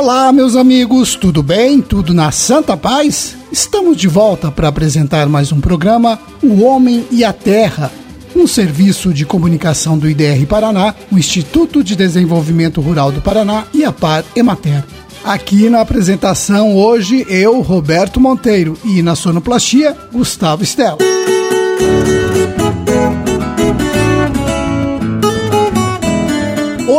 Olá, meus amigos, tudo bem? Tudo na Santa Paz? Estamos de volta para apresentar mais um programa O Homem e a Terra, um serviço de comunicação do IDR Paraná, o Instituto de Desenvolvimento Rural do Paraná e a Par Emater. Aqui na apresentação hoje eu, Roberto Monteiro, e na sonoplastia, Gustavo Stella.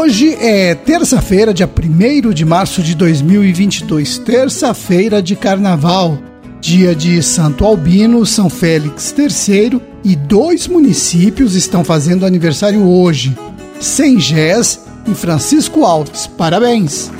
Hoje é terça-feira, dia 1 de março de 2022, terça-feira de carnaval, dia de Santo Albino, São Félix III e dois municípios estão fazendo aniversário hoje: Sengés e Francisco Alves. Parabéns!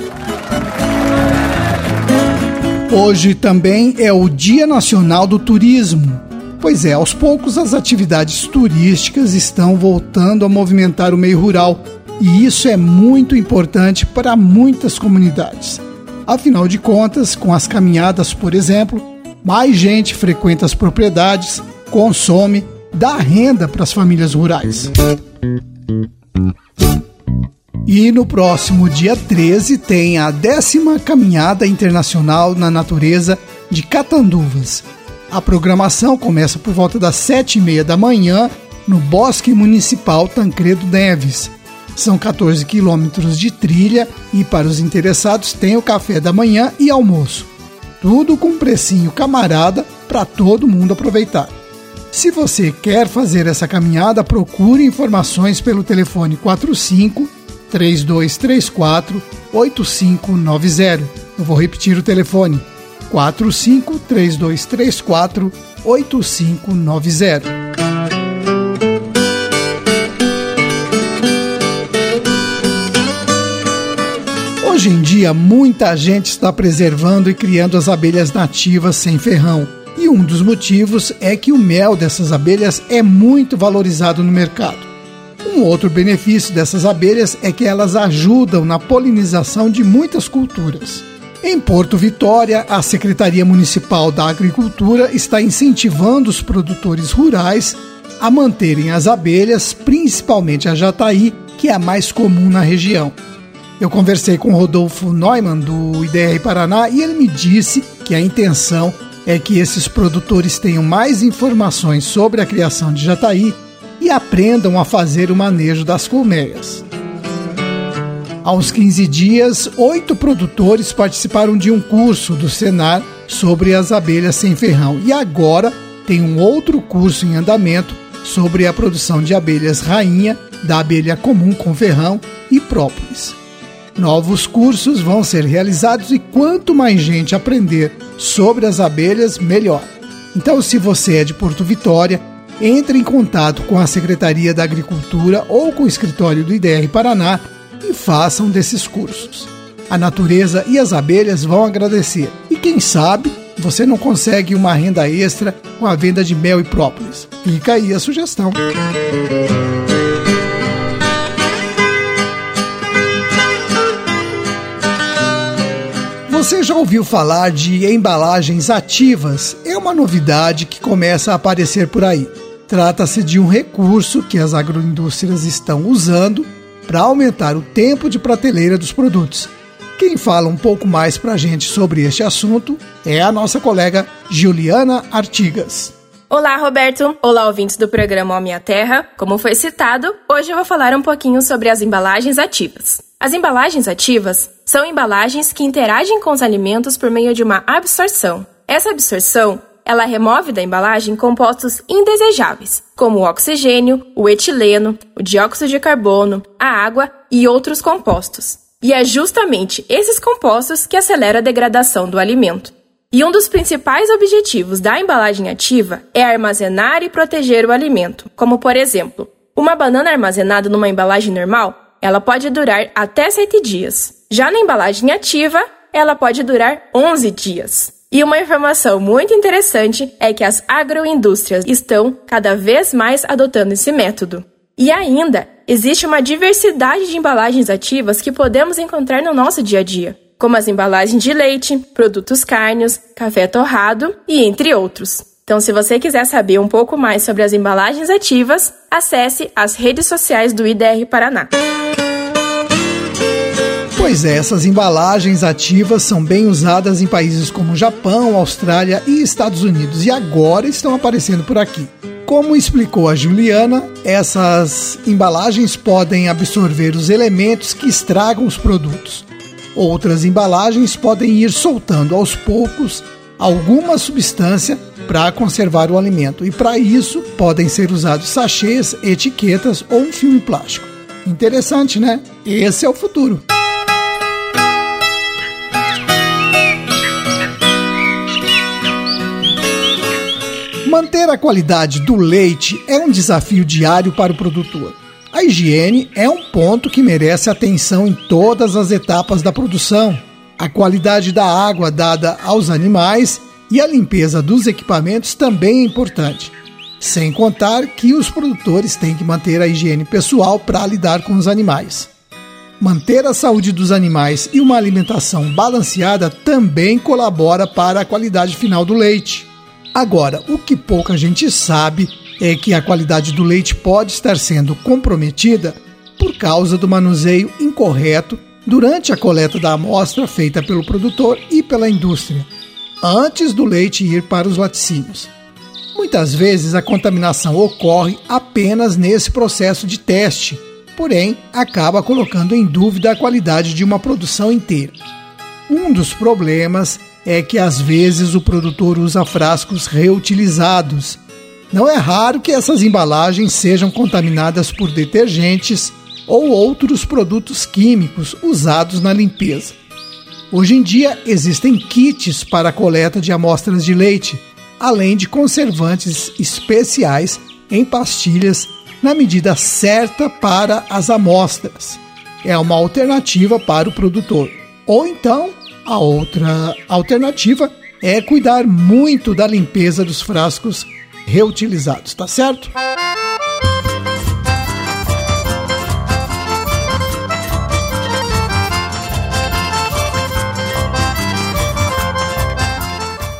Hoje também é o Dia Nacional do Turismo. Pois é, aos poucos as atividades turísticas estão voltando a movimentar o meio rural e isso é muito importante para muitas comunidades. Afinal de contas, com as caminhadas, por exemplo, mais gente frequenta as propriedades, consome, dá renda para as famílias rurais. E no próximo dia 13 tem a décima Caminhada Internacional na Natureza de Catanduvas. A programação começa por volta das sete e meia da manhã no Bosque Municipal Tancredo Neves são 14 quilômetros de trilha e para os interessados tem o café da manhã e almoço. Tudo com precinho camarada para todo mundo aproveitar. Se você quer fazer essa caminhada, procure informações pelo telefone 45 3234 8590. Eu vou repetir o telefone: 45 3234 8590. Hoje em dia, muita gente está preservando e criando as abelhas nativas sem ferrão. E um dos motivos é que o mel dessas abelhas é muito valorizado no mercado. Um outro benefício dessas abelhas é que elas ajudam na polinização de muitas culturas. Em Porto Vitória, a Secretaria Municipal da Agricultura está incentivando os produtores rurais a manterem as abelhas, principalmente a jataí, que é a mais comum na região. Eu conversei com Rodolfo Neumann do IDR Paraná e ele me disse que a intenção é que esses produtores tenham mais informações sobre a criação de jataí e aprendam a fazer o manejo das colmeias. Uns 15 dias, oito produtores participaram de um curso do Senar sobre as abelhas sem ferrão e agora tem um outro curso em andamento sobre a produção de abelhas rainha, da abelha comum com ferrão e própolis. Novos cursos vão ser realizados e quanto mais gente aprender sobre as abelhas, melhor. Então, se você é de Porto Vitória, entre em contato com a Secretaria da Agricultura ou com o escritório do IDR Paraná e façam desses cursos. A natureza e as abelhas vão agradecer. E quem sabe você não consegue uma renda extra com a venda de mel e própolis. Fica aí a sugestão. Você já ouviu falar de embalagens ativas? É uma novidade que começa a aparecer por aí. Trata-se de um recurso que as agroindústrias estão usando para aumentar o tempo de prateleira dos produtos. Quem fala um pouco mais para a gente sobre este assunto é a nossa colega Juliana Artigas. Olá, Roberto. Olá, ouvintes do programa Ó Minha Terra. Como foi citado, hoje eu vou falar um pouquinho sobre as embalagens ativas. As embalagens ativas são embalagens que interagem com os alimentos por meio de uma absorção. Essa absorção ela remove da embalagem compostos indesejáveis, como o oxigênio, o etileno, o dióxido de carbono, a água e outros compostos. E é justamente esses compostos que aceleram a degradação do alimento. E um dos principais objetivos da embalagem ativa é armazenar e proteger o alimento, como por exemplo, uma banana armazenada numa embalagem normal ela pode durar até 7 dias. Já na embalagem ativa, ela pode durar 11 dias. E uma informação muito interessante é que as agroindústrias estão cada vez mais adotando esse método. E ainda, existe uma diversidade de embalagens ativas que podemos encontrar no nosso dia a dia, como as embalagens de leite, produtos cárneos, café torrado e entre outros. Então, se você quiser saber um pouco mais sobre as embalagens ativas, acesse as redes sociais do IDR Paraná. Pois é, essas embalagens ativas são bem usadas em países como Japão, Austrália e Estados Unidos e agora estão aparecendo por aqui. Como explicou a Juliana, essas embalagens podem absorver os elementos que estragam os produtos. Outras embalagens podem ir soltando aos poucos alguma substância para conservar o alimento, e para isso podem ser usados sachês, etiquetas ou um filme plástico. Interessante, né? Esse é o futuro. Manter a qualidade do leite é um desafio diário para o produtor. A higiene é um ponto que merece atenção em todas as etapas da produção. A qualidade da água dada aos animais e a limpeza dos equipamentos também é importante. Sem contar que os produtores têm que manter a higiene pessoal para lidar com os animais. Manter a saúde dos animais e uma alimentação balanceada também colabora para a qualidade final do leite. Agora, o que pouca gente sabe é que a qualidade do leite pode estar sendo comprometida por causa do manuseio incorreto durante a coleta da amostra feita pelo produtor e pela indústria, antes do leite ir para os laticínios. Muitas vezes a contaminação ocorre apenas nesse processo de teste, porém acaba colocando em dúvida a qualidade de uma produção inteira. Um dos problemas é que às vezes o produtor usa frascos reutilizados. Não é raro que essas embalagens sejam contaminadas por detergentes ou outros produtos químicos usados na limpeza. Hoje em dia existem kits para a coleta de amostras de leite, além de conservantes especiais em pastilhas na medida certa para as amostras. É uma alternativa para o produtor. Ou então, a outra alternativa é cuidar muito da limpeza dos frascos reutilizados, tá certo?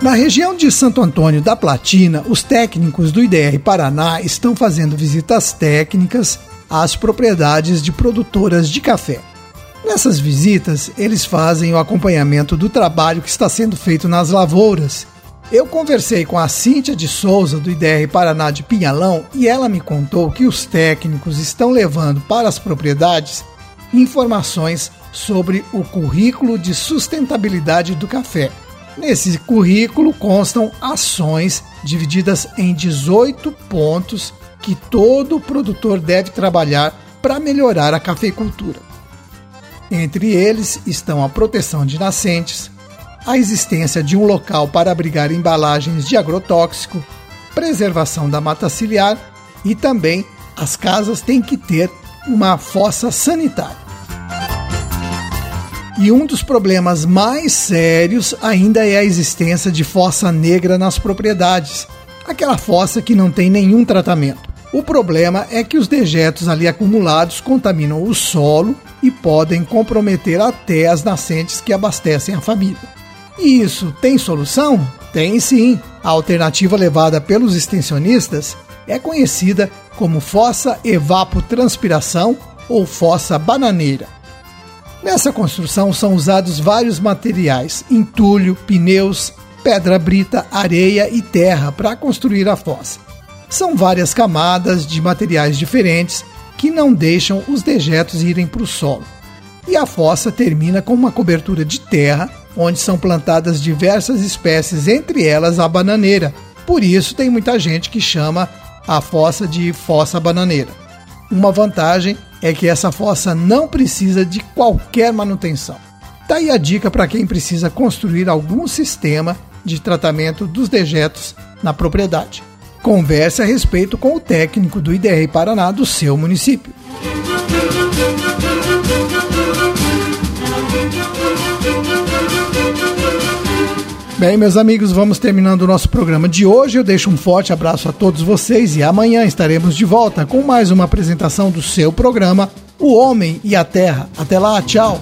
Na região de Santo Antônio da Platina, os técnicos do IDR Paraná estão fazendo visitas técnicas às propriedades de produtoras de café. Nessas visitas, eles fazem o acompanhamento do trabalho que está sendo feito nas lavouras. Eu conversei com a Cíntia de Souza, do IDR Paraná de Pinhalão, e ela me contou que os técnicos estão levando para as propriedades informações sobre o currículo de sustentabilidade do café. Nesse currículo constam ações divididas em 18 pontos que todo produtor deve trabalhar para melhorar a cafeicultura. Entre eles estão a proteção de nascentes, a existência de um local para abrigar embalagens de agrotóxico, preservação da mata ciliar e também as casas têm que ter uma fossa sanitária. E um dos problemas mais sérios ainda é a existência de fossa negra nas propriedades, aquela fossa que não tem nenhum tratamento. O problema é que os dejetos ali acumulados contaminam o solo e podem comprometer até as nascentes que abastecem a família. E isso tem solução? Tem sim. A alternativa levada pelos extensionistas é conhecida como fossa evapotranspiração ou fossa bananeira. Nessa construção são usados vários materiais: entulho, pneus, pedra brita, areia e terra para construir a fossa. São várias camadas de materiais diferentes que não deixam os dejetos irem para o solo. E a fossa termina com uma cobertura de terra, onde são plantadas diversas espécies, entre elas a bananeira. Por isso tem muita gente que chama a fossa de fossa bananeira. Uma vantagem é que essa fossa não precisa de qualquer manutenção. Tá aí a dica para quem precisa construir algum sistema de tratamento dos dejetos na propriedade. Converse a respeito com o técnico do IDR Paraná do seu município. Bem, meus amigos, vamos terminando o nosso programa de hoje. Eu deixo um forte abraço a todos vocês e amanhã estaremos de volta com mais uma apresentação do seu programa, O Homem e a Terra. Até lá, tchau!